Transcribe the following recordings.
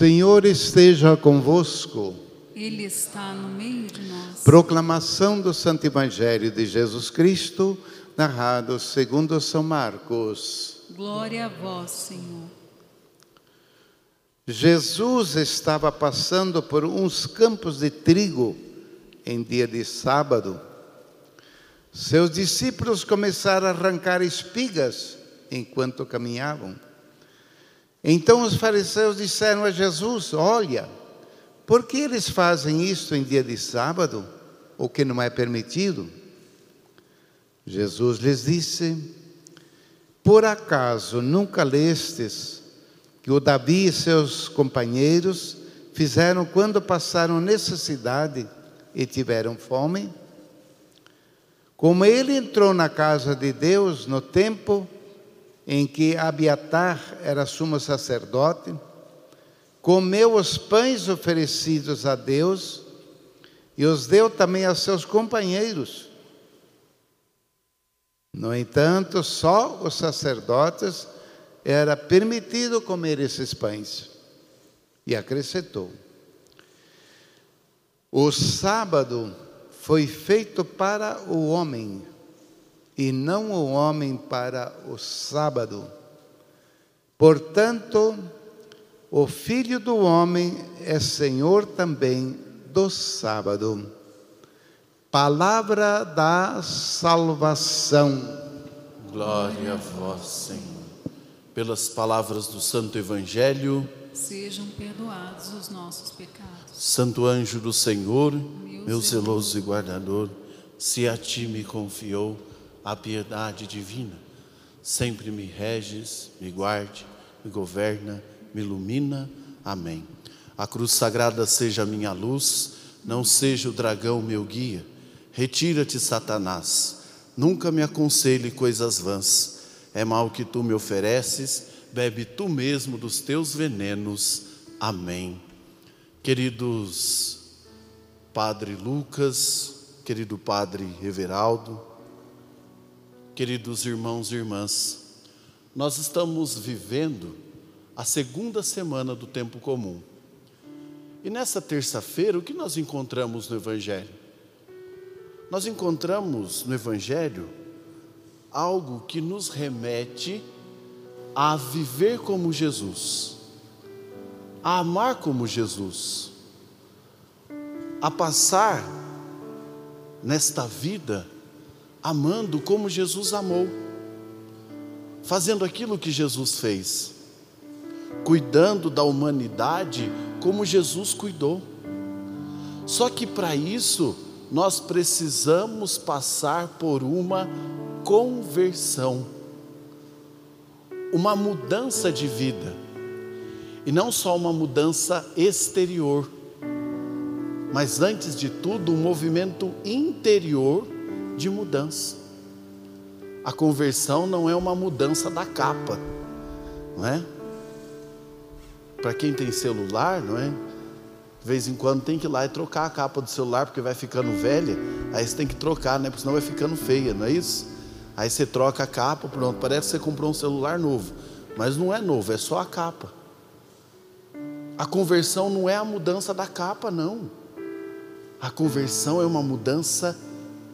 Senhor esteja convosco. Ele está no meio de nós. Proclamação do Santo Evangelho de Jesus Cristo, narrado segundo São Marcos. Glória a vós, Senhor. Jesus estava passando por uns campos de trigo em dia de sábado. Seus discípulos começaram a arrancar espigas enquanto caminhavam. Então os fariseus disseram a Jesus: Olha, por que eles fazem isso em dia de sábado, o que não é permitido? Jesus lhes disse: Por acaso nunca lestes que o Davi e seus companheiros fizeram quando passaram necessidade e tiveram fome? Como ele entrou na casa de Deus no tempo em que Abiatar era sumo sacerdote, comeu os pães oferecidos a Deus e os deu também aos seus companheiros. No entanto, só os sacerdotes era permitido comer esses pães. E acrescentou: O sábado foi feito para o homem, e não o homem para o sábado. Portanto, o Filho do Homem é Senhor também do sábado. Palavra da salvação. Glória a vós, Senhor. Pelas palavras do Santo Evangelho, Sejam perdoados os nossos pecados. Santo anjo do Senhor, meu zeloso e guardador, se a ti me confiou a piedade divina, sempre me reges, me guarde, me governa, me ilumina. Amém. A cruz sagrada seja minha luz, não seja o dragão meu guia. Retira-te, Satanás. Nunca me aconselhe coisas vãs. É mal que tu me ofereces, bebe tu mesmo dos teus venenos. Amém. Queridos Padre Lucas, querido Padre Everaldo, queridos irmãos e irmãs, nós estamos vivendo a segunda semana do tempo comum. E nessa terça-feira, o que nós encontramos no Evangelho? Nós encontramos no Evangelho algo que nos remete a viver como Jesus, a amar como Jesus, a passar nesta vida amando como Jesus amou, fazendo aquilo que Jesus fez, cuidando da humanidade como Jesus cuidou. Só que para isso nós precisamos passar por uma conversão, uma mudança de vida, e não só uma mudança exterior, mas antes de tudo, um movimento interior de mudança. A conversão não é uma mudança da capa, não é? Para quem tem celular, não é? De vez em quando tem que ir lá e trocar a capa do celular, porque vai ficando velha, aí você tem que trocar, né? Porque senão vai ficando feia, não é isso? Aí você troca a capa, pronto, parece que você comprou um celular novo, mas não é novo, é só a capa. A conversão não é a mudança da capa, não. A conversão é uma mudança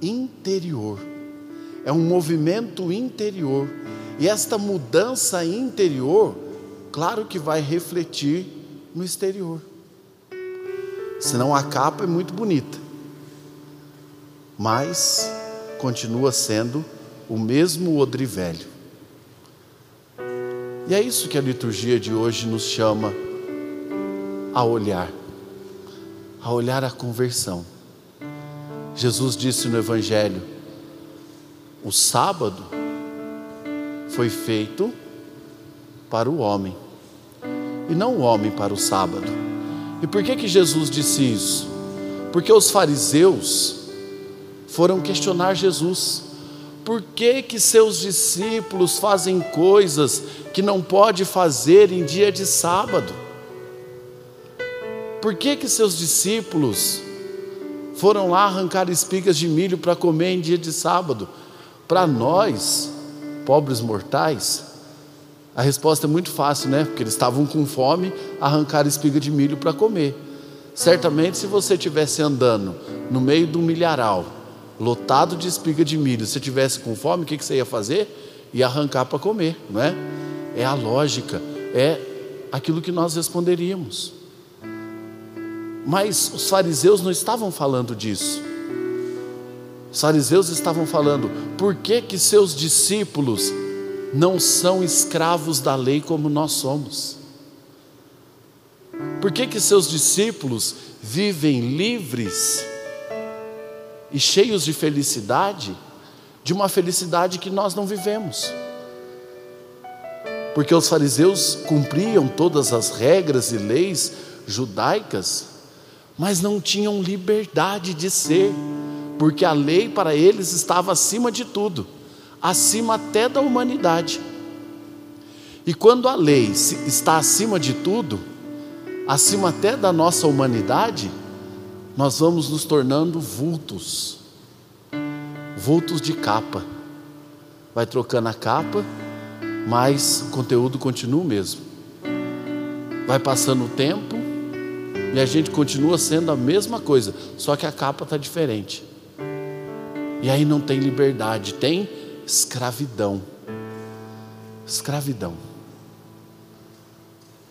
interior, é um movimento interior. E esta mudança interior, claro que vai refletir no exterior. Senão a capa é muito bonita, mas continua sendo o mesmo odre velho. E é isso que a liturgia de hoje nos chama a olhar, a olhar a conversão. Jesus disse no Evangelho: o sábado foi feito para o homem, e não o homem para o sábado. E por que que Jesus disse isso? Porque os fariseus foram questionar Jesus. Por que que seus discípulos fazem coisas que não pode fazer em dia de sábado? Por que que seus discípulos foram lá arrancar espigas de milho para comer em dia de sábado? Para nós, pobres mortais, a resposta é muito fácil, né? Porque eles estavam com fome, arrancaram espiga de milho para comer. Certamente, se você estivesse andando no meio do milharal, lotado de espiga de milho, se tivesse com fome, o que, que você ia fazer? Ia arrancar para comer, não é? É a lógica, é aquilo que nós responderíamos. Mas os fariseus não estavam falando disso. Os fariseus estavam falando, por que que seus discípulos não são escravos da lei como nós somos? Por que que seus discípulos vivem livres e cheios de felicidade, de uma felicidade que nós não vivemos? Porque os fariseus cumpriam todas as regras e leis judaicas, mas não tinham liberdade de ser, porque a lei para eles estava acima de tudo acima até da humanidade. E quando a lei está acima de tudo, acima até da nossa humanidade, nós vamos nos tornando vultos, vultos de capa. Vai trocando a capa, mas o conteúdo continua o mesmo. Vai passando o tempo e a gente continua sendo a mesma coisa, só que a capa está diferente. E aí não tem liberdade, tem escravidão. Escravidão.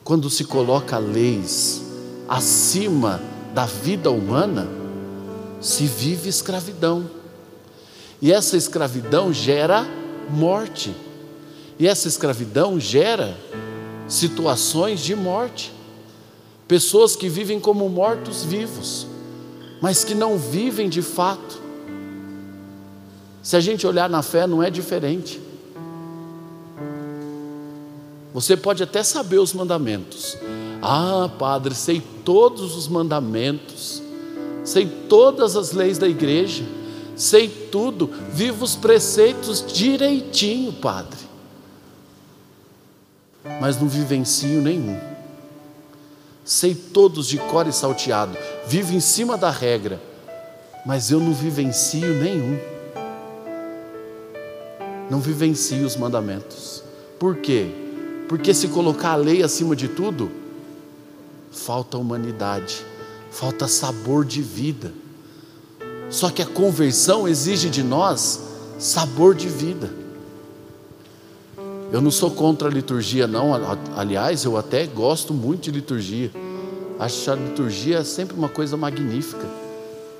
Quando se coloca leis acima da vida humana, se vive escravidão. E essa escravidão gera morte. E essa escravidão gera situações de morte. Pessoas que vivem como mortos vivos, mas que não vivem de fato. Se a gente olhar na fé, não é diferente. Você pode até saber os mandamentos. Ah, Padre, sei todos os mandamentos, sei todas as leis da igreja, sei tudo, vivo os preceitos direitinho, Padre. Mas não vivencio nenhum. Sei todos de cor e salteado, vivo em cima da regra, mas eu não vivencio nenhum não vivencie os mandamentos. Por quê? Porque se colocar a lei acima de tudo, falta humanidade, falta sabor de vida. Só que a conversão exige de nós sabor de vida. Eu não sou contra a liturgia, não. Aliás, eu até gosto muito de liturgia. Acho a liturgia sempre uma coisa magnífica.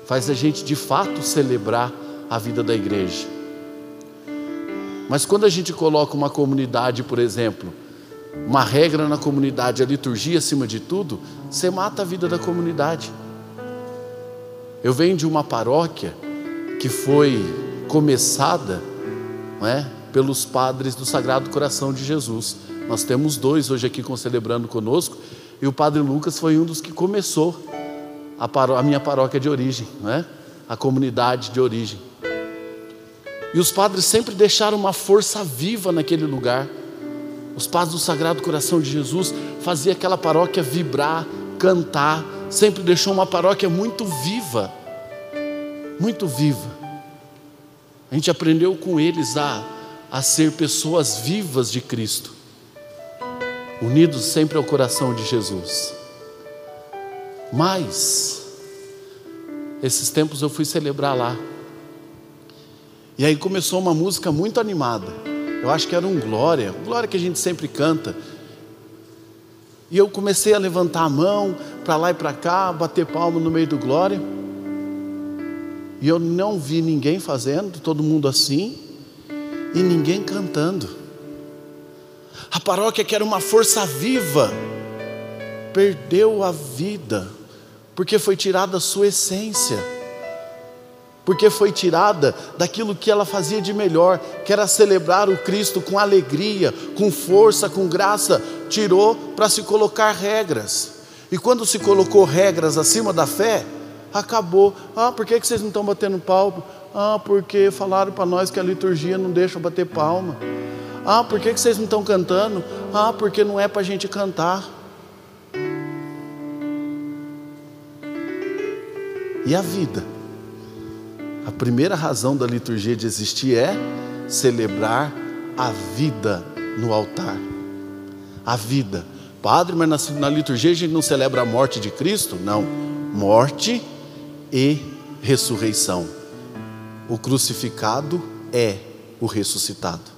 Faz a gente de fato celebrar a vida da igreja. Mas quando a gente coloca uma comunidade, por exemplo, uma regra na comunidade, a liturgia acima de tudo, você mata a vida da comunidade. Eu venho de uma paróquia que foi começada não é, pelos padres do Sagrado Coração de Jesus. Nós temos dois hoje aqui celebrando conosco, e o padre Lucas foi um dos que começou a, a minha paróquia de origem, não é? a comunidade de origem. E os padres sempre deixaram uma força viva naquele lugar. Os padres do Sagrado Coração de Jesus faziam aquela paróquia vibrar, cantar, sempre deixou uma paróquia muito viva. Muito viva. A gente aprendeu com eles a, a ser pessoas vivas de Cristo, unidos sempre ao coração de Jesus. Mas, esses tempos eu fui celebrar lá. E aí começou uma música muito animada. Eu acho que era um glória, glória que a gente sempre canta. E eu comecei a levantar a mão para lá e para cá, bater palma no meio do glória. E eu não vi ninguém fazendo, todo mundo assim. E ninguém cantando. A paróquia que era uma força viva, perdeu a vida, porque foi tirada a sua essência, porque foi tirada daquilo que ela fazia de melhor, que era celebrar o Cristo com alegria, com força, com graça, tirou para se colocar regras. E quando se colocou regras acima da fé, acabou. Ah, por que vocês não estão batendo palma? Ah, porque falaram para nós que a liturgia não deixa bater palma. Ah, por que vocês não estão cantando? Ah, porque não é para a gente cantar. E a vida? A primeira razão da liturgia de existir é celebrar a vida no altar. A vida. Padre, mas na, na liturgia a gente não celebra a morte de Cristo? Não. Morte e ressurreição. O crucificado é o ressuscitado.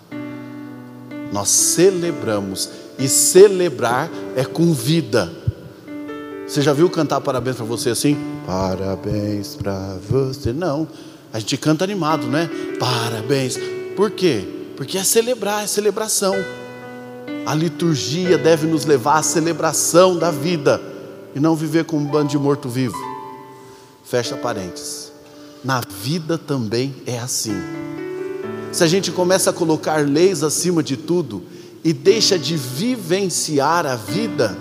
Nós celebramos, e celebrar é com vida. Você já viu cantar parabéns para você assim? Parabéns para você. Não, a gente canta animado, né? Parabéns. Por quê? Porque é celebrar, é celebração. A liturgia deve nos levar à celebração da vida e não viver com um bando de morto-vivo. Fecha parênteses. Na vida também é assim. Se a gente começa a colocar leis acima de tudo e deixa de vivenciar a vida,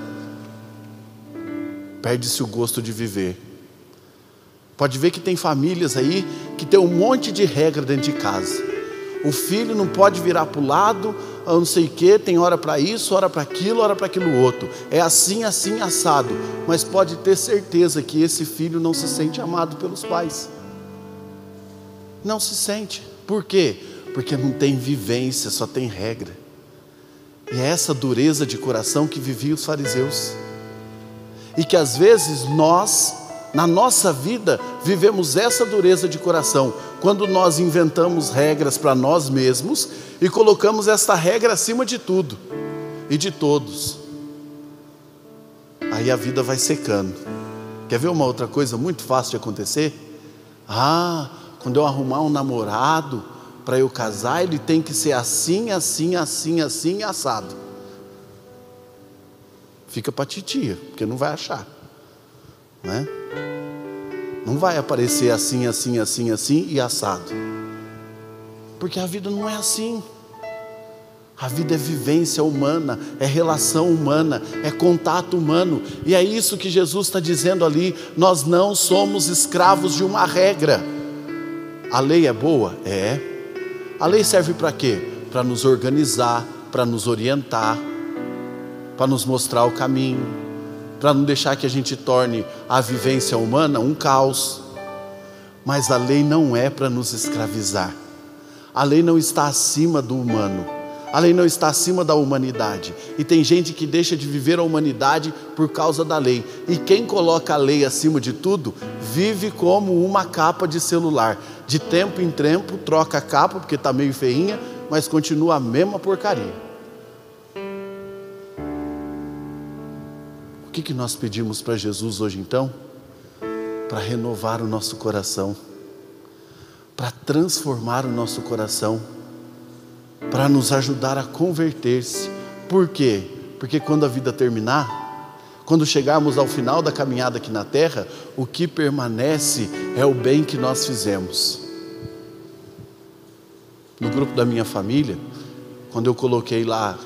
perde-se o gosto de viver. Pode ver que tem famílias aí que tem um monte de regra dentro de casa. O filho não pode virar para o lado, não sei o que, tem hora para isso, hora para aquilo, hora para aquilo outro. É assim, assim, assado. Mas pode ter certeza que esse filho não se sente amado pelos pais. Não se sente. Por quê? Porque não tem vivência, só tem regra. E é essa dureza de coração que viviam os fariseus. E que às vezes nós, na nossa vida, vivemos essa dureza de coração, quando nós inventamos regras para nós mesmos e colocamos esta regra acima de tudo e de todos. Aí a vida vai secando. Quer ver uma outra coisa muito fácil de acontecer? Ah, quando eu arrumar um namorado para eu casar, ele tem que ser assim, assim, assim, assim, assado. Fica para titia, porque não vai achar. Não é? Não vai aparecer assim, assim, assim, assim e assado. Porque a vida não é assim. A vida é vivência humana, é relação humana, é contato humano, e é isso que Jesus está dizendo ali. Nós não somos escravos de uma regra. A lei é boa? É. A lei serve para quê? Para nos organizar, para nos orientar, para nos mostrar o caminho, para não deixar que a gente torne a vivência humana um caos. Mas a lei não é para nos escravizar. A lei não está acima do humano. A lei não está acima da humanidade. E tem gente que deixa de viver a humanidade por causa da lei. E quem coloca a lei acima de tudo, vive como uma capa de celular. De tempo em tempo, troca a capa, porque está meio feinha, mas continua a mesma porcaria. O que, que nós pedimos para Jesus hoje então? Para renovar o nosso coração, para transformar o nosso coração para nos ajudar a converter-se. Por quê? Porque quando a vida terminar, quando chegarmos ao final da caminhada aqui na terra, o que permanece é o bem que nós fizemos. No grupo da minha família, quando eu coloquei lá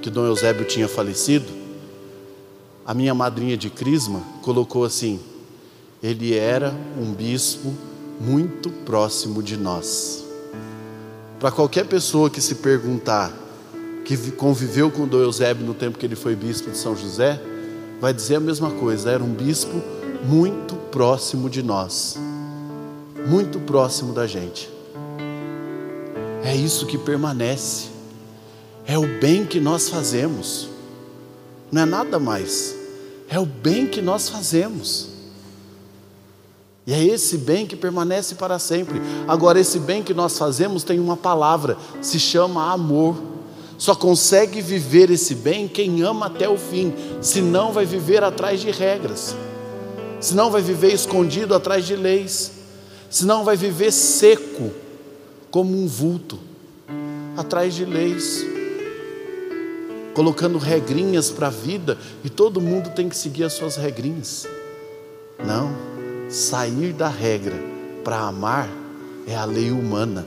que Dom Eusébio tinha falecido, a minha madrinha de crisma colocou assim: ele era um bispo muito próximo de nós. Para qualquer pessoa que se perguntar, que conviveu com Dom Eusébio no tempo que ele foi bispo de São José, vai dizer a mesma coisa: era um bispo muito próximo de nós, muito próximo da gente. É isso que permanece, é o bem que nós fazemos, não é nada mais, é o bem que nós fazemos. E é esse bem que permanece para sempre. Agora, esse bem que nós fazemos tem uma palavra, se chama amor. Só consegue viver esse bem quem ama até o fim, senão vai viver atrás de regras, senão vai viver escondido atrás de leis, senão vai viver seco, como um vulto. atrás de leis, colocando regrinhas para a vida e todo mundo tem que seguir as suas regrinhas. Não, sair da regra para amar é a lei humana.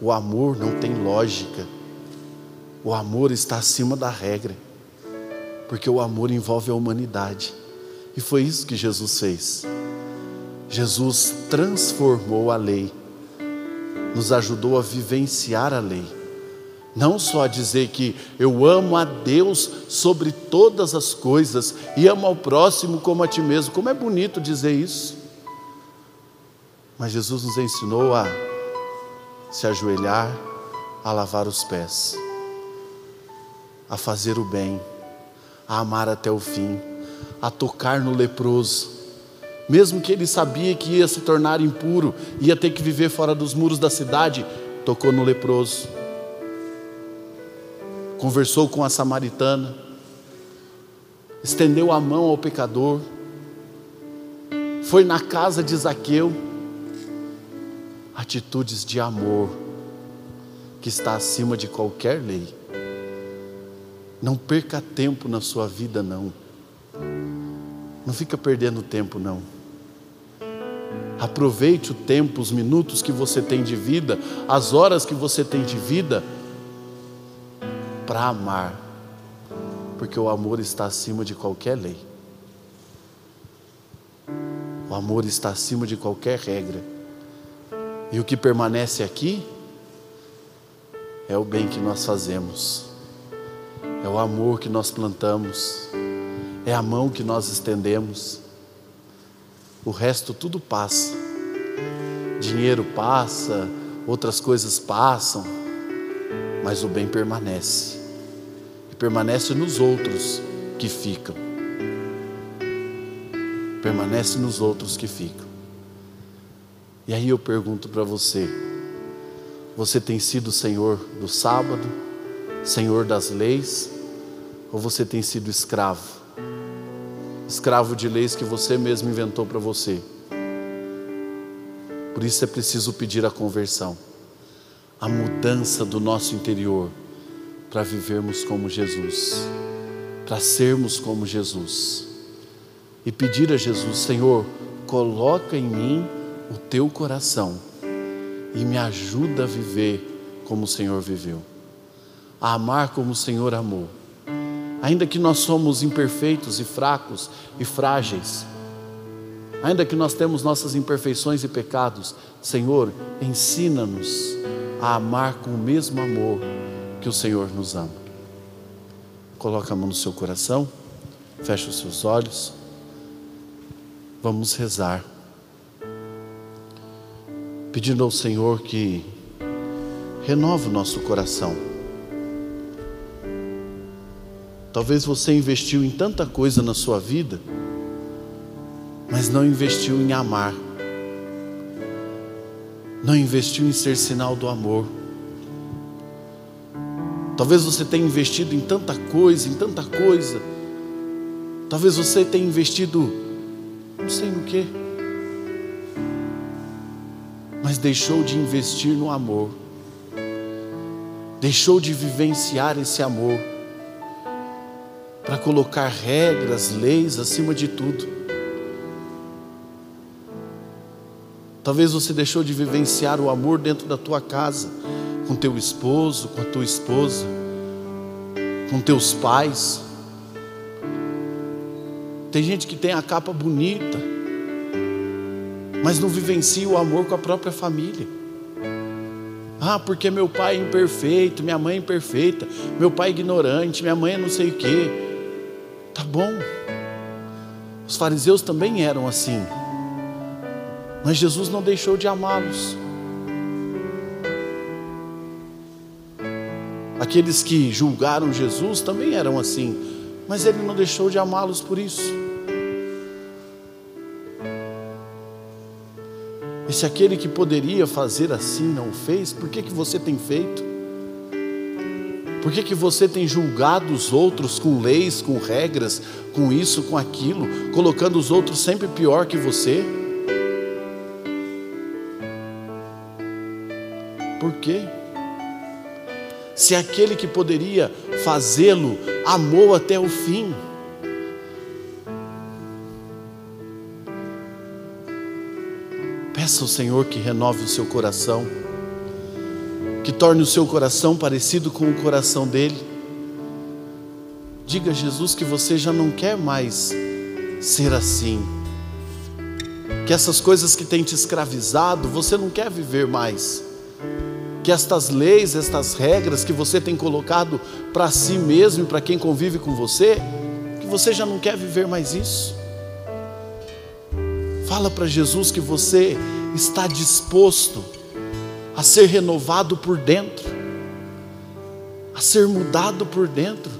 O amor não tem lógica. O amor está acima da regra. Porque o amor envolve a humanidade. E foi isso que Jesus fez. Jesus transformou a lei, nos ajudou a vivenciar a lei. Não só a dizer que eu amo a Deus sobre todas as coisas e amo ao próximo como a ti mesmo. Como é bonito dizer isso. Mas Jesus nos ensinou a se ajoelhar, a lavar os pés, a fazer o bem, a amar até o fim, a tocar no leproso, mesmo que ele sabia que ia se tornar impuro, ia ter que viver fora dos muros da cidade, tocou no leproso, conversou com a samaritana, estendeu a mão ao pecador, foi na casa de Zaqueu, atitudes de amor que está acima de qualquer lei. Não perca tempo na sua vida, não. Não fica perdendo tempo, não. Aproveite o tempo, os minutos que você tem de vida, as horas que você tem de vida, para amar, porque o amor está acima de qualquer lei. O amor está acima de qualquer regra. E o que permanece aqui é o bem que nós fazemos, é o amor que nós plantamos, é a mão que nós estendemos. O resto tudo passa. Dinheiro passa, outras coisas passam, mas o bem permanece. E permanece nos outros que ficam. Permanece nos outros que ficam. E aí eu pergunto para você: você tem sido senhor do sábado, senhor das leis, ou você tem sido escravo? Escravo de leis que você mesmo inventou para você. Por isso é preciso pedir a conversão, a mudança do nosso interior, para vivermos como Jesus, para sermos como Jesus. E pedir a Jesus, Senhor, coloca em mim o teu coração e me ajuda a viver como o Senhor viveu, a amar como o Senhor amou. Ainda que nós somos imperfeitos e fracos e frágeis, ainda que nós temos nossas imperfeições e pecados, Senhor, ensina-nos a amar com o mesmo amor que o Senhor nos ama. Coloca a mão no seu coração, fecha os seus olhos, vamos rezar pedindo ao Senhor que renove o nosso coração. Talvez você investiu em tanta coisa na sua vida, mas não investiu em amar, não investiu em ser sinal do amor. Talvez você tenha investido em tanta coisa, em tanta coisa. Talvez você tenha investido, não sei no que mas deixou de investir no amor, deixou de vivenciar esse amor, para colocar regras, leis acima de tudo. Talvez você deixou de vivenciar o amor dentro da tua casa, com teu esposo, com a tua esposa, com teus pais. Tem gente que tem a capa bonita, mas não vivencia o amor com a própria família. Ah, porque meu pai é imperfeito, minha mãe é imperfeita, meu pai é ignorante, minha mãe é não sei o quê. Tá bom. Os fariseus também eram assim. Mas Jesus não deixou de amá-los. Aqueles que julgaram Jesus também eram assim, mas ele não deixou de amá-los por isso. E se aquele que poderia fazer assim não fez, por que, que você tem feito? Por que, que você tem julgado os outros com leis, com regras, com isso, com aquilo, colocando os outros sempre pior que você? Por quê? Se aquele que poderia fazê-lo amou até o fim. Peça ao Senhor que renove o seu coração, que torne o seu coração parecido com o coração dele. Diga a Jesus que você já não quer mais ser assim. Que essas coisas que têm te escravizado, você não quer viver mais. Que estas leis, estas regras que você tem colocado para si mesmo e para quem convive com você, que você já não quer viver mais isso. Fala para Jesus que você está disposto a ser renovado por dentro, a ser mudado por dentro.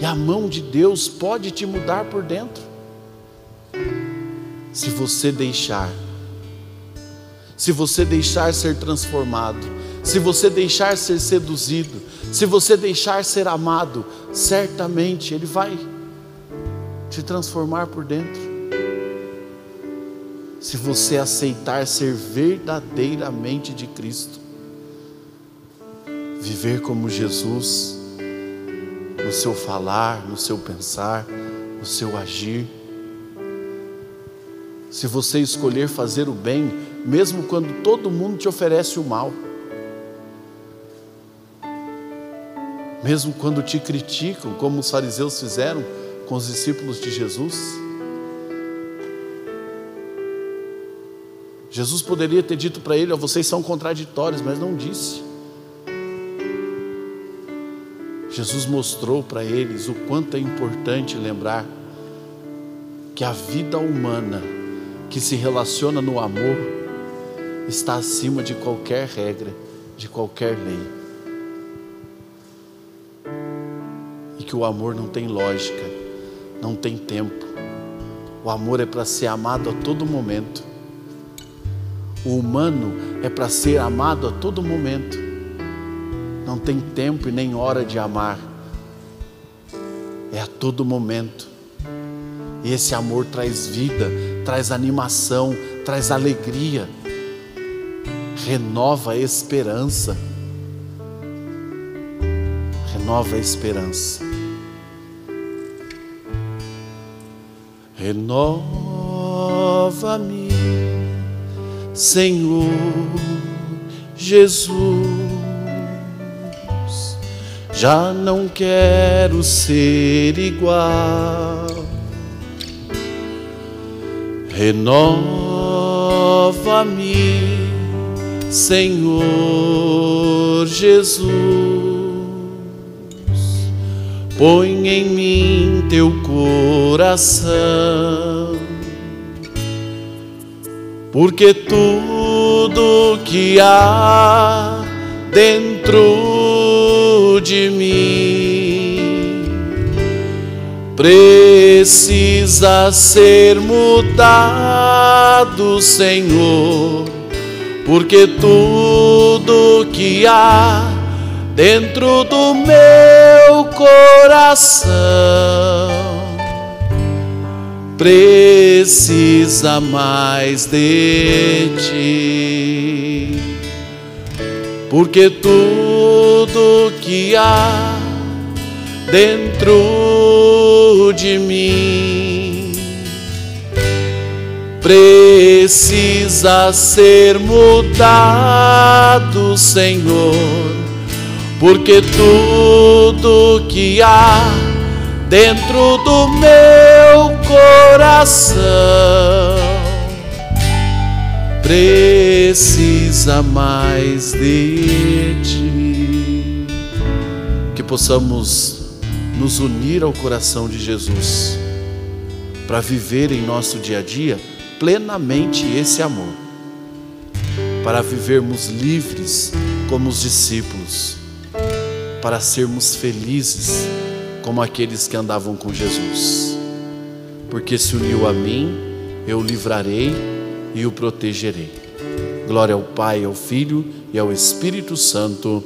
E a mão de Deus pode te mudar por dentro. Se você deixar, se você deixar ser transformado, se você deixar ser seduzido, se você deixar ser amado, certamente Ele vai te transformar por dentro se você aceitar ser verdadeiramente de Cristo, viver como Jesus, no seu falar, no seu pensar, no seu agir. Se você escolher fazer o bem, mesmo quando todo mundo te oferece o mal, mesmo quando te criticam, como os fariseus fizeram com os discípulos de Jesus, Jesus poderia ter dito para ele: oh, vocês são contraditórios, mas não disse. Jesus mostrou para eles o quanto é importante lembrar que a vida humana que se relaciona no amor está acima de qualquer regra, de qualquer lei. E que o amor não tem lógica, não tem tempo. O amor é para ser amado a todo momento. O humano é para ser amado a todo momento. Não tem tempo e nem hora de amar. É a todo momento. E esse amor traz vida, traz animação, traz alegria, renova a esperança. Renova a esperança. Renova-me Senhor Jesus. Já não quero ser igual. Renova-me, Senhor Jesus. Põe em mim teu coração porque tudo que há dentro de mim precisa ser mudado, Senhor, porque tudo que há dentro do meu coração precisa mais de ti, porque tudo que há dentro de mim precisa ser mudado, Senhor, porque tudo que há dentro do meu coração. Precisa mais de ti. Que possamos nos unir ao coração de Jesus para viver em nosso dia a dia plenamente esse amor, para vivermos livres como os discípulos, para sermos felizes como aqueles que andavam com Jesus. Porque se uniu a mim, eu o livrarei e o protegerei. Glória ao Pai, ao Filho e ao Espírito Santo